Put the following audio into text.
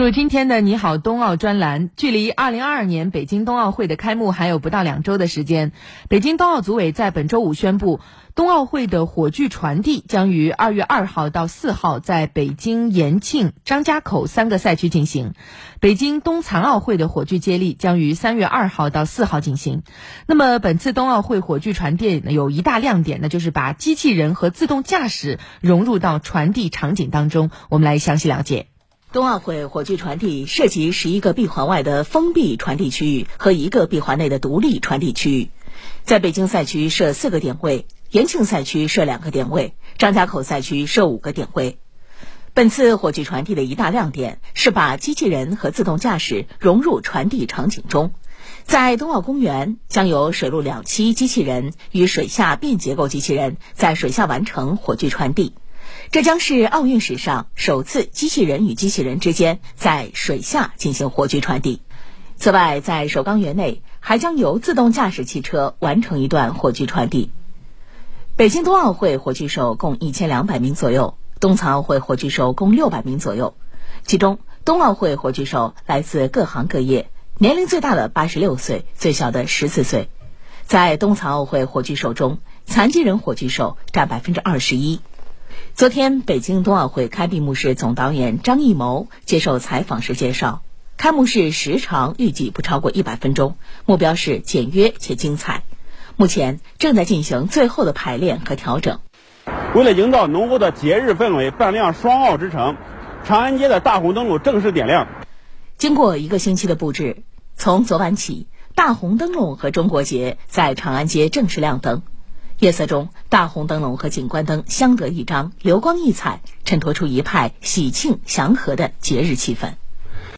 入今天的你好冬奥专栏，距离二零二二年北京冬奥会的开幕还有不到两周的时间。北京冬奥组委在本周五宣布，冬奥会的火炬传递将于二月二号到四号在北京、延庆、张家口三个赛区进行。北京冬残奥会的火炬接力将于三月二号到四号进行。那么本次冬奥会火炬传递有一大亮点，那就是把机器人和自动驾驶融入到传递场景当中。我们来详细了解。冬奥会火炬传递涉及十一个闭环外的封闭传递区域和一个闭环内的独立传递区域，在北京赛区设四个点位，延庆赛区设两个点位，张家口赛区设五个点位。本次火炬传递的一大亮点是把机器人和自动驾驶融入传递场景中，在冬奥公园将有水陆两栖机器人与水下便结构机器人在水下完成火炬传递。这将是奥运史上首次机器人与机器人之间在水下进行火炬传递。此外，在首钢园内还将由自动驾驶汽车完成一段火炬传递。北京冬奥会火炬手共一千两百名左右，冬残奥会火炬手共六百名左右。其中，冬奥会火炬手来自各行各业，年龄最大的八十六岁，最小的十四岁。在冬残奥会火炬手中，残疾人火炬手占百分之二十一。昨天，北京冬奥会开闭幕式总导演张艺谋接受采访时介绍，开幕式时长预计不超过一百分钟，目标是简约且精彩。目前正在进行最后的排练和调整。为了营造浓厚的节日氛围，扮靓双奥之城，长安街的大红灯笼正式点亮。经过一个星期的布置，从昨晚起，大红灯笼和中国结在长安街正式亮灯。夜色中，大红灯笼和景观灯相得益彰，流光溢彩，衬托出一派喜庆祥和的节日气氛。